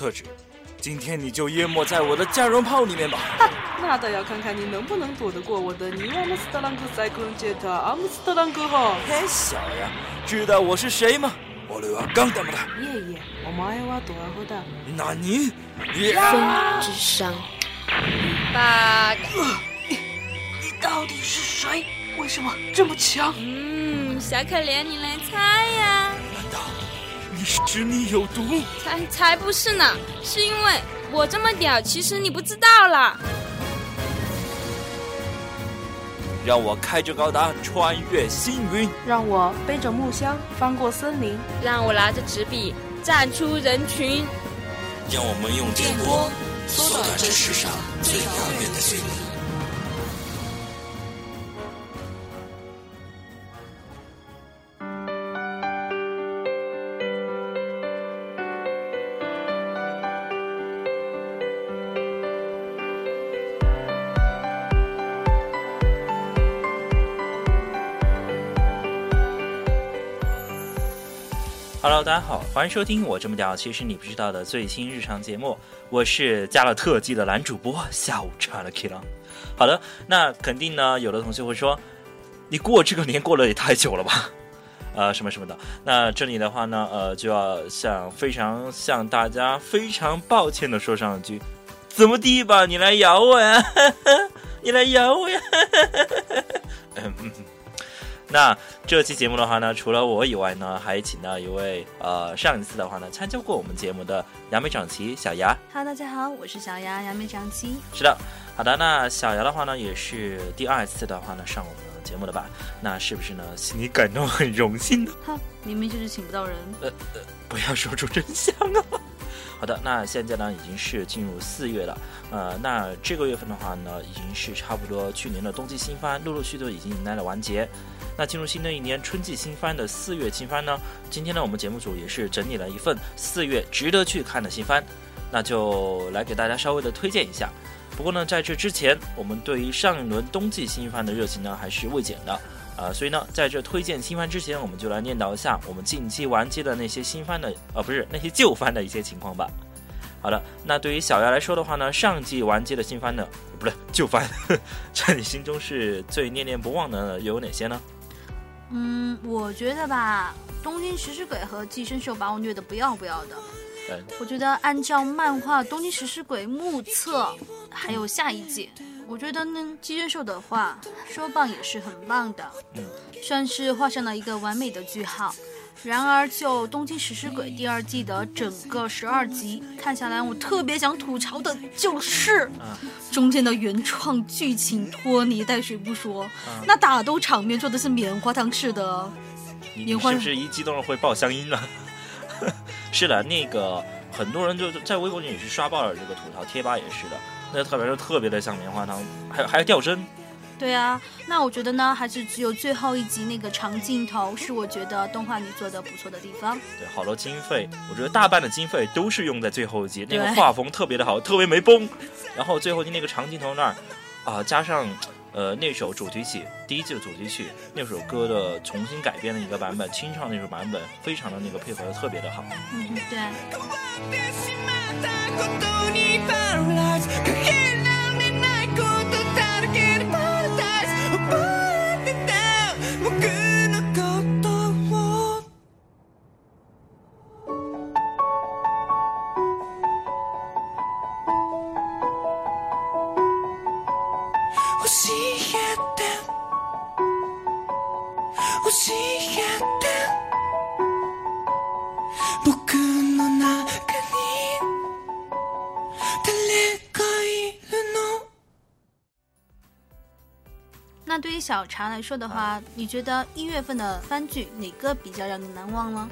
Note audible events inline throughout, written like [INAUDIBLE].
特质，今天你就淹没在我的加绒炮里面吧。[LAUGHS] 那倒要看看你能不能躲得过我的尼瓦姆斯特朗格塞克隆杰塔阿姆斯特朗格哈。嘿，小呀，知道我是谁吗？我はガンダムだ。いえいえ、お前はドラゴだ。那你？风之伤。八个。你到底是谁？为什么这么强？嗯，小可怜，你来猜呀。难道你 是你有毒？才才不是呢，是因为我这么屌，其实你不知道啦。让我开着高达穿越星云，让我背着木箱翻过森林，让我拿着纸笔站出人群，让我们用电波缩短这世上最遥远的距离。好，欢迎收听我这么屌，其实你不知道的最新日常节目。我是加了特技的男主播，下午茶了 K 了。好的，那肯定呢，有的同学会说，你过这个年过得也太久了吧？呃，什么什么的。那这里的话呢，呃，就要向非常向大家非常抱歉的说上一句，怎么地吧，你来咬我呀，[LAUGHS] 你来咬我呀。[LAUGHS] 那这期节目的话呢，除了我以外呢，还请到一位呃，上一次的话呢，参加过我们节目的杨梅长齐小牙。哈，大家好，我是小牙杨梅长齐。是的，好的，那小牙的话呢，也是第二次的话呢，上我们节目的吧？那是不是呢，心里感到很荣幸呢？[LAUGHS] 哈，明明就是请不到人。呃呃，不要说出真相啊！好的，那现在呢，已经是进入四月了，呃，那这个月份的话呢，已经是差不多去年的冬季新番陆陆续续已经迎来了完结。那进入新的一年，春季新番的四月新番呢？今天呢，我们节目组也是整理了一份四月值得去看的新番，那就来给大家稍微的推荐一下。不过呢，在这之前，我们对于上一轮冬季新番的热情呢还是未减的啊，所以呢，在这推荐新番之前，我们就来念叨一下我们近期完结的那些新番的，呃，不是那些旧番的一些情况吧。好的，那对于小姚来说的话呢，上季完结的新番呢，不对，旧番，[LAUGHS] 在你心中是最念念不忘的有哪些呢？嗯，我觉得吧，东京食尸鬼和寄生兽把我虐得不要不要的。我觉得按照漫画《东京食尸鬼》目测，还有下一季，我觉得呢，寄生兽的话说棒也是很棒的，算是画上了一个完美的句号。然而，就《东京食尸鬼》第二季的整个十二集看下来，我特别想吐槽的就是，中间的原创剧情拖泥带水不说，那打斗场面做的是棉花糖似的。你是不是一激动会爆香音呢？[LAUGHS] 是的，那个很多人就在微博里也是刷爆了这个吐槽贴吧，也是的，那特别是特别的像棉花糖，还有还有掉帧。对啊，那我觉得呢，还是只有最后一集那个长镜头是我觉得动画里做的不错的地方。对，好多经费，我觉得大半的经费都是用在最后一集，那个画风特别的好，特别没崩。然后最后的那个长镜头那儿，啊，加上呃那首主题曲，第一季的主题曲那首歌的重新改编的一个版本，清唱那首版本，非常的那个配合的特别的好。嗯，对。那对于小茶来说的话，你觉得一月份的番剧哪个比较让你难忘呢？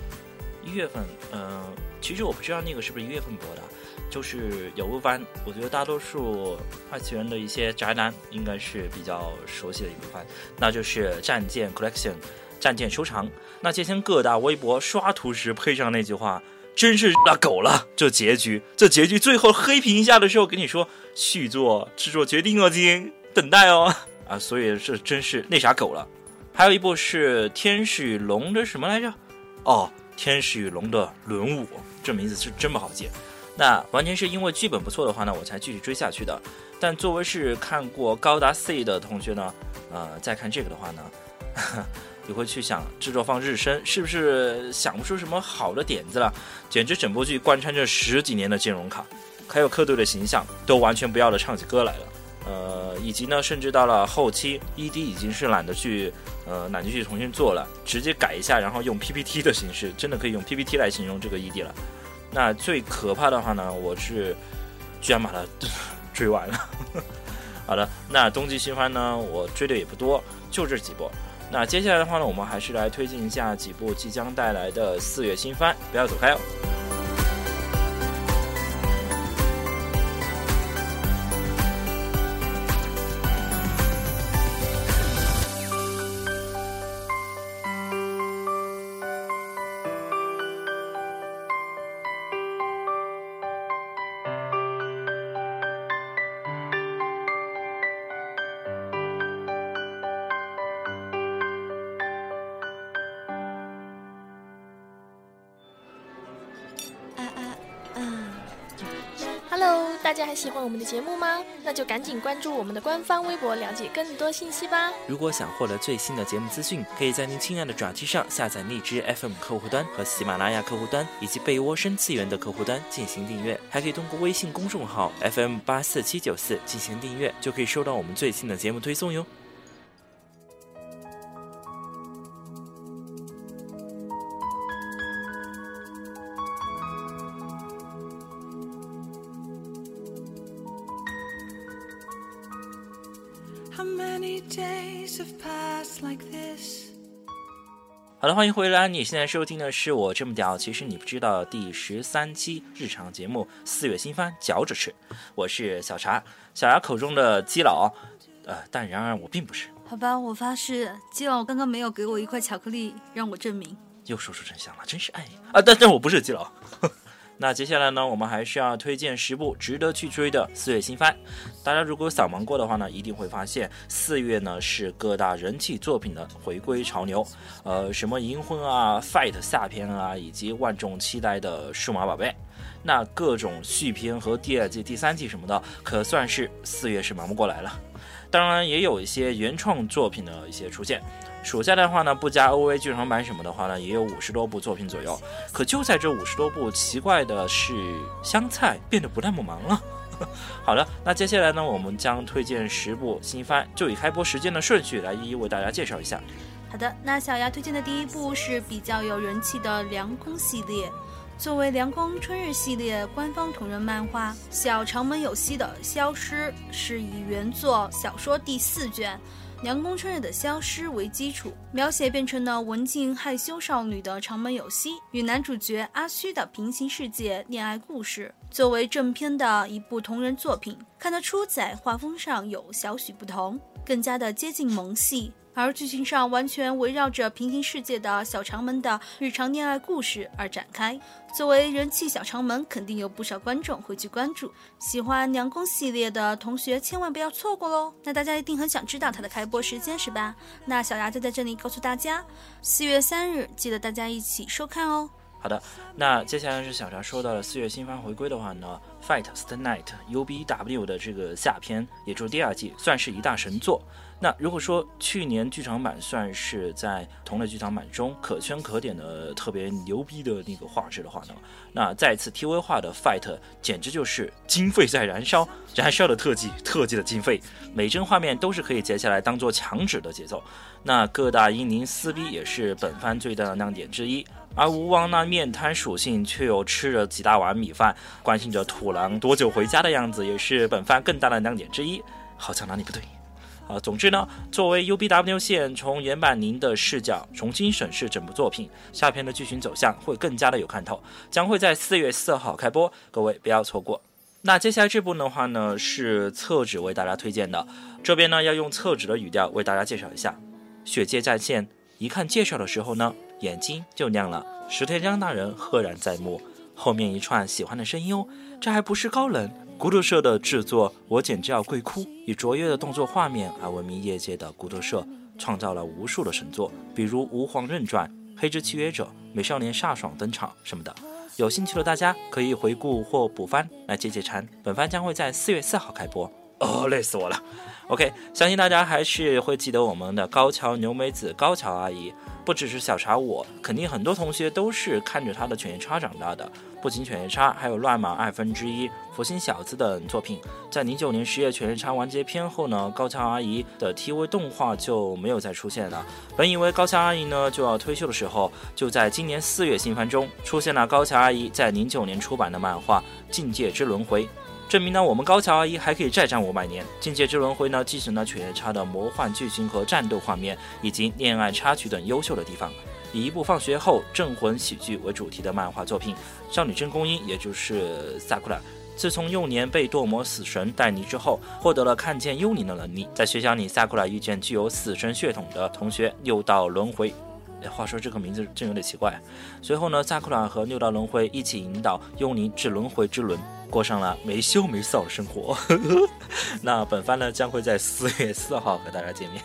一月份，嗯，其实我不知道那个是不是一月份播的，就是有部番，我觉得大多数二次元的一些宅男应该是比较熟悉的一部番，那就是《战舰 Collection》，战舰收藏。那之前各大微博刷图时配上那句话，真是那狗了。这结局，这结局最后黑屏一下的时候，跟你说续作制作决定哦，亲，等待哦。啊，所以这真是那啥狗了。还有一部是《天使与龙》的什么来着？哦，《天使与龙的轮舞》，这名字是真不好记。那完全是因为剧本不错的话呢，我才继续追下去的。但作为是看过高达 C 的同学呢，呃，再看这个的话呢，[LAUGHS] 你会去想制作方日升是不是想不出什么好的点子了？简直整部剧贯穿着十几年的金融卡，还有客队的形象都完全不要了，唱起歌来了。呃，以及呢，甚至到了后期，ED 已经是懒得去，呃，懒得去重新做了，直接改一下，然后用 PPT 的形式，真的可以用 PPT 来形容这个 ED 了。那最可怕的话呢，我是居然把它追完了。[LAUGHS] 好的，那冬季新番呢，我追的也不多，就这几部。那接下来的话呢，我们还是来推进一下几部即将带来的四月新番，不要走开哦。节目吗？那就赶紧关注我们的官方微博，了解更多信息吧。如果想获得最新的节目资讯，可以在您亲爱的爪机上下载荔枝 FM 客户端和喜马拉雅客户端，以及被窝深次元的客户端进行订阅。还可以通过微信公众号 FM 八四七九四进行订阅，就可以收到我们最新的节目推送哟。的，欢迎回来。你现在收听的是我这么屌，其实你不知道第十三期日常节目四月新番嚼着吃。我是小茶，小茶口中的基佬，呃，但然而我并不是。好吧，我发誓，基佬刚刚没有给我一块巧克力让我证明。又说出真相了，真是爱你啊！但但我不是基佬。那接下来呢，我们还是要推荐十部值得去追的四月新番。大家如果扫盲过的话呢，一定会发现四月呢是各大人气作品的回归潮流。呃，什么银魂啊、Fight 下篇啊，以及万众期待的数码宝贝，那各种续篇和第二季、第三季什么的，可算是四月是忙不过来了。当然，也有一些原创作品的一些出现。暑假的话呢，不加 OVA 剧场版什么的话呢，也有五十多部作品左右。可就在这五十多部，奇怪的是，香菜变得不那么忙了。[LAUGHS] 好了，那接下来呢，我们将推荐十部新番，就以开播时间的顺序来一一为大家介绍一下。好的，那小牙推荐的第一部是比较有人气的《凉宫》系列。作为《凉宫》春日系列官方同人漫画，小长门有希的《消失》是以原作小说第四卷。凉宫春日的消失为基础，描写变成了文静害羞少女的长门有希与男主角阿虚的平行世界恋爱故事。作为正片的一部同人作品，看得出在画风上有小许不同，更加的接近萌系。而剧情上完全围绕着平行世界的小长门的日常恋爱故事而展开。作为人气小长门，肯定有不少观众会去关注。喜欢娘宫系列的同学千万不要错过喽！那大家一定很想知道它的开播时间是吧？那小牙就在这里告诉大家，四月三日，记得大家一起收看哦。好的，那接下来是小茶说到了四月新番回归的话呢，Fight Stay Night U B W 的这个下篇，也就是第二季，算是一大神作。那如果说去年剧场版算是在同类剧场版中可圈可点的特别牛逼的那个画质的话呢，那再次 TV 化的 Fight 简直就是经费在燃烧，[LAUGHS] 燃烧的特技，特技的经费，每帧画面都是可以截下来当做墙纸的节奏。那各大英灵撕逼也是本番最大的亮点之一。而吴王那面瘫属性却又吃着几大碗米饭，关心着土狼多久回家的样子，也是本番更大的亮点之一。好像哪里不对啊？总之呢，作为 UBW 线从原版您的视角重新审视整部作品，下篇的剧情走向会更加的有看头，将会在四月四号开播，各位不要错过。那接下来这部的话呢，是厕纸为大家推荐的，这边呢要用厕纸的语调为大家介绍一下《血界战线》。一看介绍的时候呢。眼睛就亮了，石田章大人赫然在目。后面一串喜欢的声音哦，这还不是高冷？骨头社的制作，我简直要跪哭。以卓越的动作画面而闻名业界的骨头社，创造了无数的神作，比如《吾皇刃传》《黑之契约者》《美少年飒爽登场》什么的。有兴趣的大家可以回顾或补番来解解馋。本番将会在四月四号开播。哦，累死我了。OK，相信大家还是会记得我们的高桥牛美子高桥阿姨。不只是小茶，我肯定很多同学都是看着她的《犬夜叉》长大的。不仅《犬夜叉》，还有《乱马二分之一》《佛心小子》等作品。在零九年十月《犬夜叉》完结篇后呢，高桥阿姨的 TV 动画就没有再出现了。本以为高桥阿姨呢就要退休的时候，就在今年四月新番中出现了高桥阿姨在零九年出版的漫画《境界之轮回》。证明呢，我们高桥阿姨还可以再战五百年。境界之轮回呢，继承了犬夜叉的魔幻剧情和战斗画面，以及恋爱插曲等优秀的地方。以一部放学后镇魂喜剧为主题的漫画作品，少女真宫音，也就是萨库拉，自从幼年被堕魔死神带离之后，获得了看见幽灵的能力。在学校里，萨库拉遇见具有死神血统的同学六道轮回。哎，话说这个名字真有点奇怪。随后呢，萨库拉和六道轮回一起引导幽灵至轮回之轮。过上了没羞没臊的生活。[LAUGHS] 那本番呢将会在四月四号和大家见面。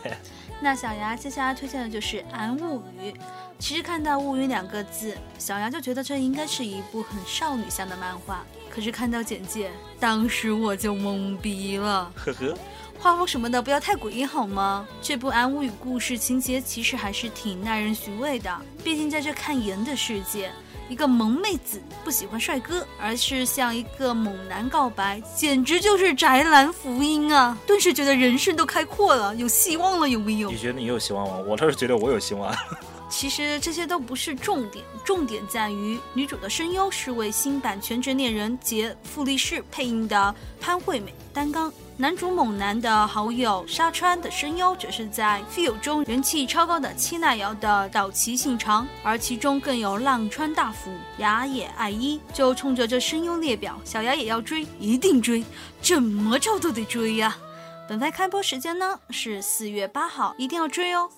那小牙接下来推荐的就是《安物语》。其实看到“物语”两个字，小牙就觉得这应该是一部很少女向的漫画。可是看到简介，当时我就懵逼了。呵呵，画风什么的不要太诡异好吗？这部《安物语》故事情节其实还是挺耐人寻味的。毕竟在这看颜的世界。一个萌妹子不喜欢帅哥，而是向一个猛男告白，简直就是宅男福音啊！顿时觉得人生都开阔了，有希望了，有没有？你觉得你有希望吗？我倒是觉得我有希望。[LAUGHS] 其实这些都不是重点，重点在于女主的声优是为新版《全职恋人》杰富力士配音的潘惠美担纲。男主猛男的好友沙川的声优则是在 feel 中人气超高的七奈瑶的岛崎信长，而其中更有浪川大辅、雅野爱一。就冲着这声优列表，小牙也要追，一定追，怎么着都得追呀！本番开播时间呢是四月八号，一定要追哦。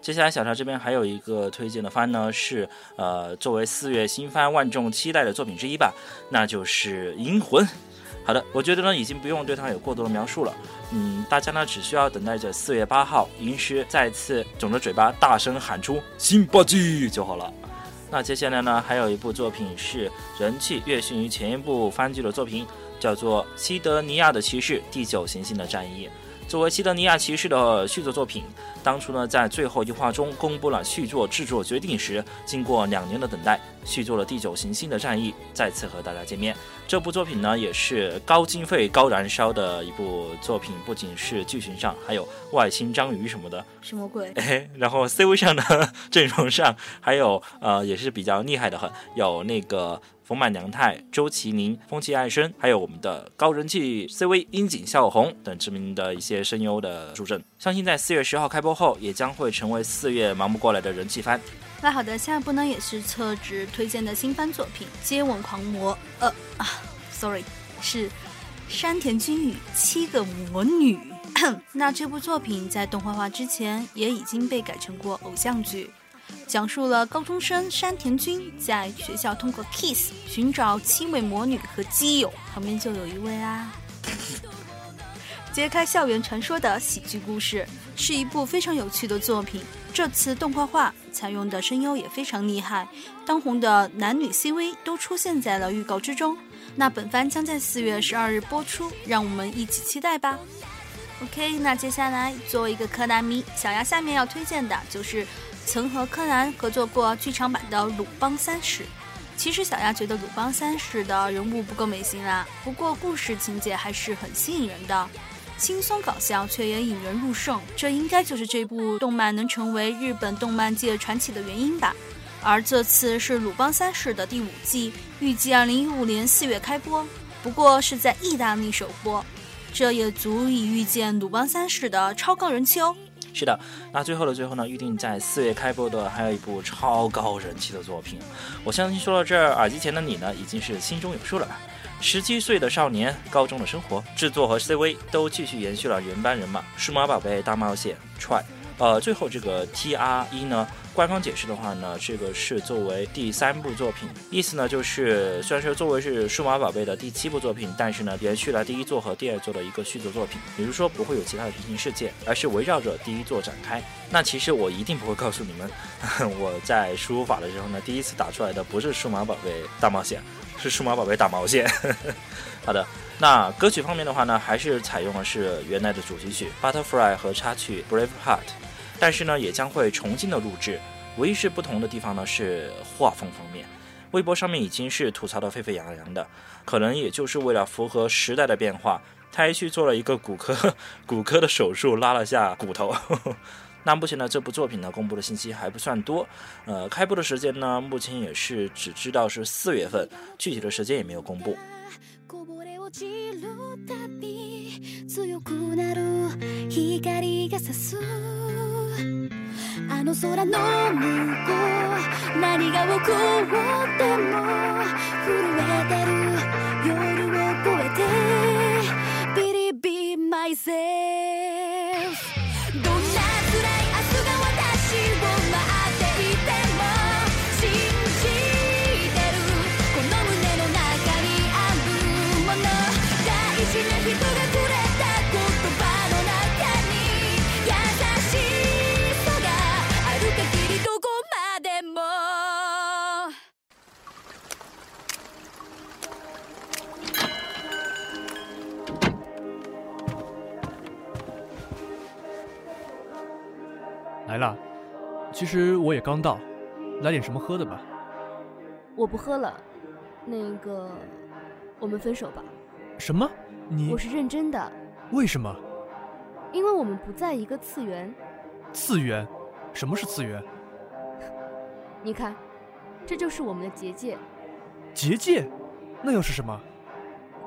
接下来小茶这边还有一个推荐的番呢，是呃作为四月新番万众期待的作品之一吧，那就是《银魂》。好的，我觉得呢，已经不用对它有过多的描述了。嗯，大家呢只需要等待着四月八号，银师再次肿着嘴巴大声喊出“新八季”就好了。那接下来呢，还有一部作品是人气略逊于前一部番剧的作品，叫做《西德尼亚的骑士：第九行星的战役》。作为《西德尼亚骑士》的续作作品，当初呢在最后一话中公布了续作制作决定时，经过两年的等待，续作了《第九行星的战役》再次和大家见面。这部作品呢也是高经费、高燃烧的一部作品，不仅是剧情上，还有外星章鱼什么的，什么鬼？[LAUGHS] 哎，然后 C 位上的 [LAUGHS] 阵容上还有呃也是比较厉害的很，有那个。丰满娘太、周麒麟、风气爱生，还有我们的高人气 CV 樱井孝宏等知名的一些声优的助阵，相信在四月十号开播后，也将会成为四月忙不过来的人气番。那好的，下一部呢也是侧职推荐的新番作品《接吻狂魔》。呃啊，sorry，是山田君与七个魔女。[COUGHS] 那这部作品在动画化之前也已经被改成过偶像剧。讲述了高中生山田君在学校通过 Kiss 寻找七位魔女和基友，旁边就有一位啊。揭开校园传说的喜剧故事，是一部非常有趣的作品。这次动画化采用的声优也非常厉害，当红的男女 CV 都出现在了预告之中。那本番将在四月十二日播出，让我们一起期待吧。OK，那接下来作为一个柯南迷，小牙下面要推荐的就是。曾和柯南合作过剧场版的《鲁邦三世》，其实小丫觉得鲁邦三世的人物不够美型啦，不过故事情节还是很吸引人的，轻松搞笑却也引人入胜，这应该就是这部动漫能成为日本动漫界传奇的原因吧。而这次是《鲁邦三世》的第五季，预计二零一五年四月开播，不过是在意大利首播，这也足以预见《鲁邦三世》的超高人气哦。是的，那最后的最后呢，预定在四月开播的还有一部超高人气的作品。我相信说到这儿，耳机前的你呢，已经是心中有数了吧。十七岁的少年，高中的生活，制作和 CV 都继续延续了原班人马。数码宝贝大冒险 Try，呃，最后这个 TR 一呢，官方解释的话呢，这个是作为第三部作品，意思呢就是虽然说作为是数码宝贝的第七部作品，但是呢延续了第一作和第二作的一个续作作品，比如说不会有其他的平行世界，而是围绕着第一作展开。那其实我一定不会告诉你们，[LAUGHS] 我在输入法的时候呢，第一次打出来的不是数码宝贝大冒险，是数码宝贝打毛线。[LAUGHS] 好的。那歌曲方面的话呢，还是采用的是原来的主题曲《Butterfly》和插曲《Brave Heart》，但是呢，也将会重新的录制。唯一是不同的地方呢，是画风方面。微博上面已经是吐槽的沸沸扬扬的，可能也就是为了符合时代的变化，他还去做了一个骨科 [LAUGHS] 骨科的手术，拉了下骨头。[LAUGHS] 那目前呢，这部作品呢，公布的信息还不算多。呃，开播的时间呢，目前也是只知道是四月份，具体的时间也没有公布。あの空の向こう何が起こっても震えてる夜を越えてビリビマ其实我也刚到，来点什么喝的吧。我不喝了，那个，我们分手吧。什么？你？我是认真的。为什么？因为我们不在一个次元。次元？什么是次元？你看，这就是我们的结界。结界？那又是什么？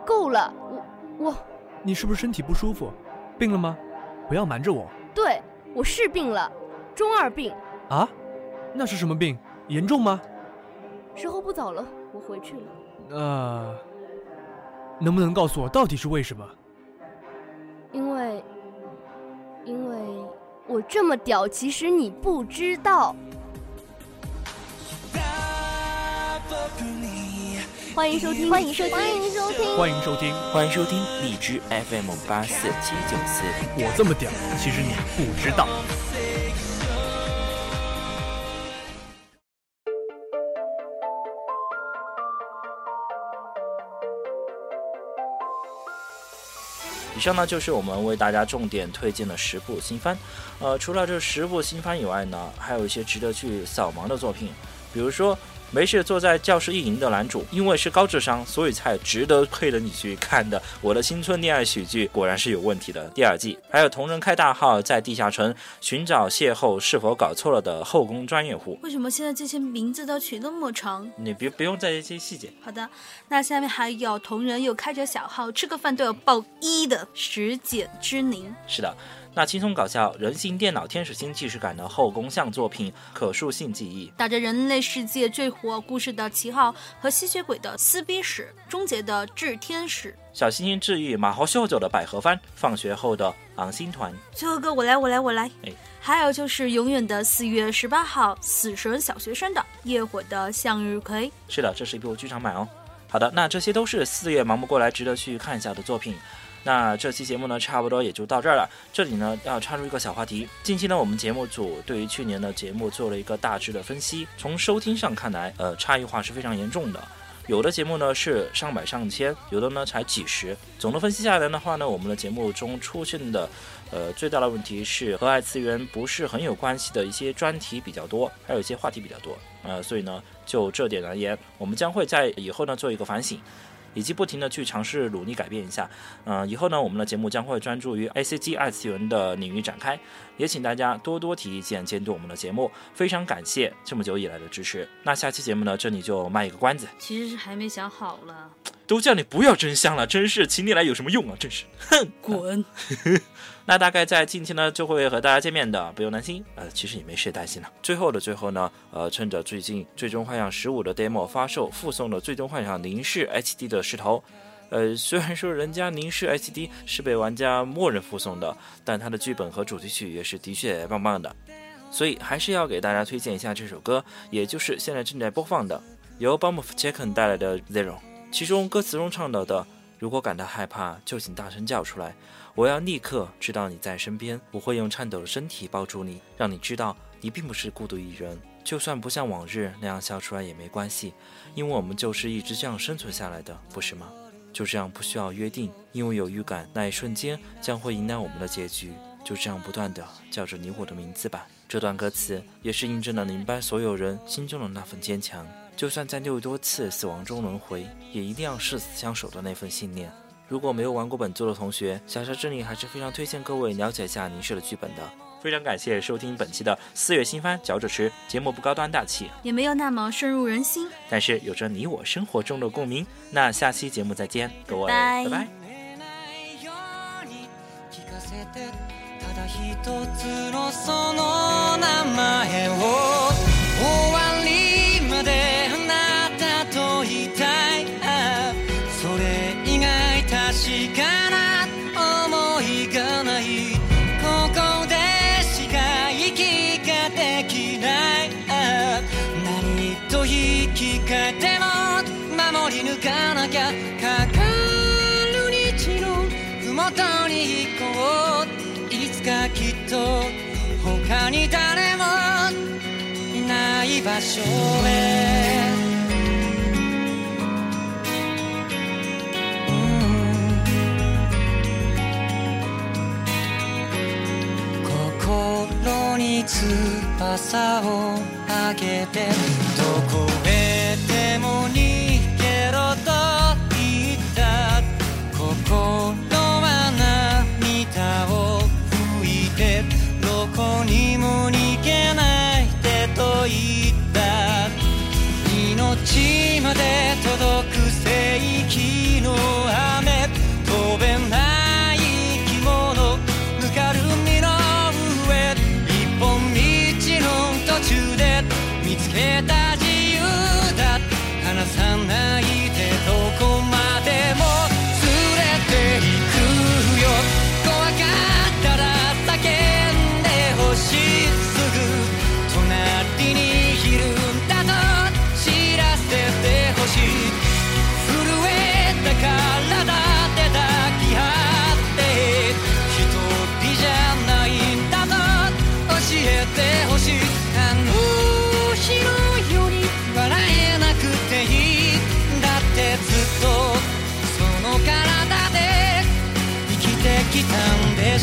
够了，我我。你是不是身体不舒服？病了吗？不要瞒着我。对，我是病了。中二病啊？那是什么病？严重吗？时候不早了，我回去了。那能不能告诉我到底是为什么？因为，因为我这么屌，其实你不知道。欢迎收听，欢迎收听，欢迎收听，欢迎收听，欢迎收听荔枝 FM 八四七九四。我这么屌，其实你不知道。以上呢就是我们为大家重点推荐的十部新番，呃，除了这十部新番以外呢，还有一些值得去扫盲的作品，比如说。没事，坐在教室一营的男主，因为是高智商，所以才值得配着你去看的。我的青春恋爱喜剧果然是有问题的。第二季还有同人开大号在地下城寻找邂逅是否搞错了的后宫专业户。为什么现在这些名字都取那么长？你别不用在意这些细节。好的，那下面还有同人又开着小号吃个饭都要报一的石简之宁。是的。那轻松搞笑、人形电脑天使星既视感的后宫向作品《可塑性记忆》，打着人类世界最火故事的旗号和吸血鬼的撕逼史，终结的炽天使，小星星治愈马猴秀九的百合番，放学后的昂星团。最后个我来我来我来，哎，还有就是永远的四月十八号，死神小学生的夜火的向日葵。是的，这是一部剧场版哦。好的，那这些都是四月忙不过来值得去看一下的作品。那这期节目呢，差不多也就到这儿了。这里呢，要插入一个小话题。近期呢，我们节目组对于去年的节目做了一个大致的分析。从收听上看来，呃，差异化是非常严重的。有的节目呢是上百上千，有的呢才几十。总的分析下来的话呢，我们的节目中出现的，呃，最大的问题是和爱次元不是很有关系的一些专题比较多，还有一些话题比较多。呃，所以呢，就这点而言，我们将会在以后呢做一个反省。以及不停的去尝试努力改变一下，嗯，以后呢，我们的节目将会专注于 A C G 二次元的领域展开，也请大家多多提意见，监督我们的节目，非常感谢这么久以来的支持。那下期节目呢，这里就卖一个关子，其实是还没想好了。都叫你不要真香了，真是请你来有什么用啊？真是，哼，滚！[LAUGHS] 那大概在近期呢就会和大家见面的，不用担心。呃，其实也没事担心了。最后的最后呢，呃，趁着最近《最终幻想十五》的 demo 发售，附送了《最终幻想零式 HD》的势头。呃，[LAUGHS] 虽然说人家凝视 HD 是被玩家默认附送的，但它的剧本和主题曲也是的确棒棒的。所以还是要给大家推荐一下这首歌，也就是现在正在播放的由 b o m of c h e c k e n 带来的 Zero。其中歌词中唱到的：“如果感到害怕，就请大声叫出来，我要立刻知道你在身边。我会用颤抖的身体抱住你，让你知道你并不是孤独一人。就算不像往日那样笑出来也没关系，因为我们就是一直这样生存下来的，不是吗？就这样不需要约定，因为有预感那一瞬间将会迎来我们的结局。就这样不断的叫着你我的名字吧。”这段歌词也是印证了林白所有人心中的那份坚强。就算在六多次死亡中轮回，也一定要誓死相守的那份信念。如果没有玩过本作的同学，小沙这里还是非常推荐各位了解一下凝视的剧本的。非常感谢收听本期的四月新番嚼着吃节目，不高端大气，也没有那么深入人心，但是有着你我生活中的共鸣。那下期节目再见，各位，拜拜。と引き換えても守り抜かなきゃかかる日の麓に行こういつかきっと他に誰もいない場所へ。心に翼をあげて。local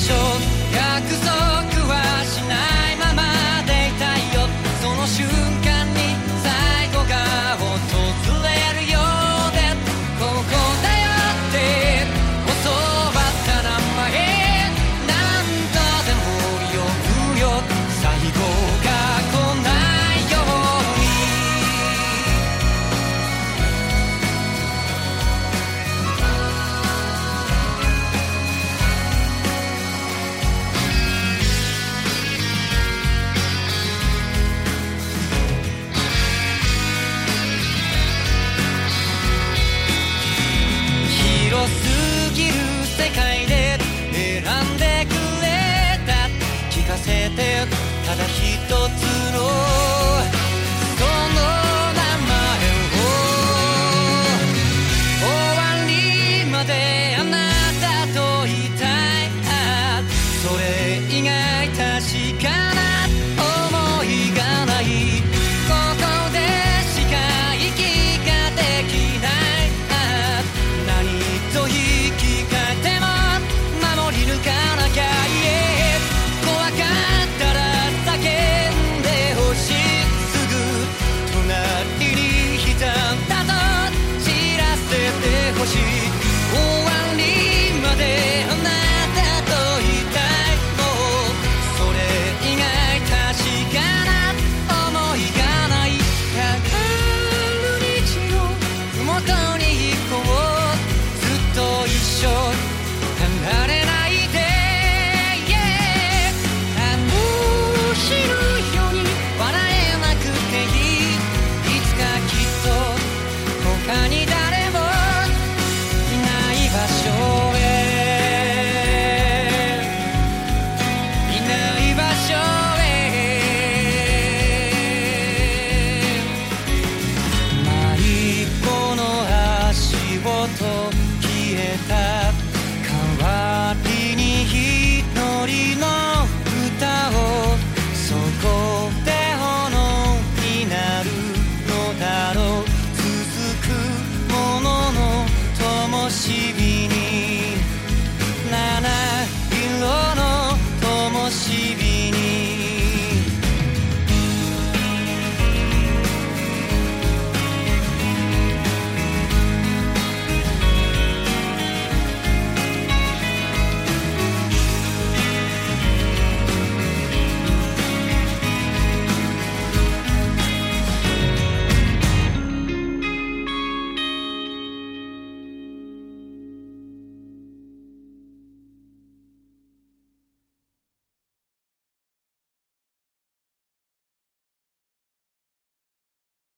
しょう約束。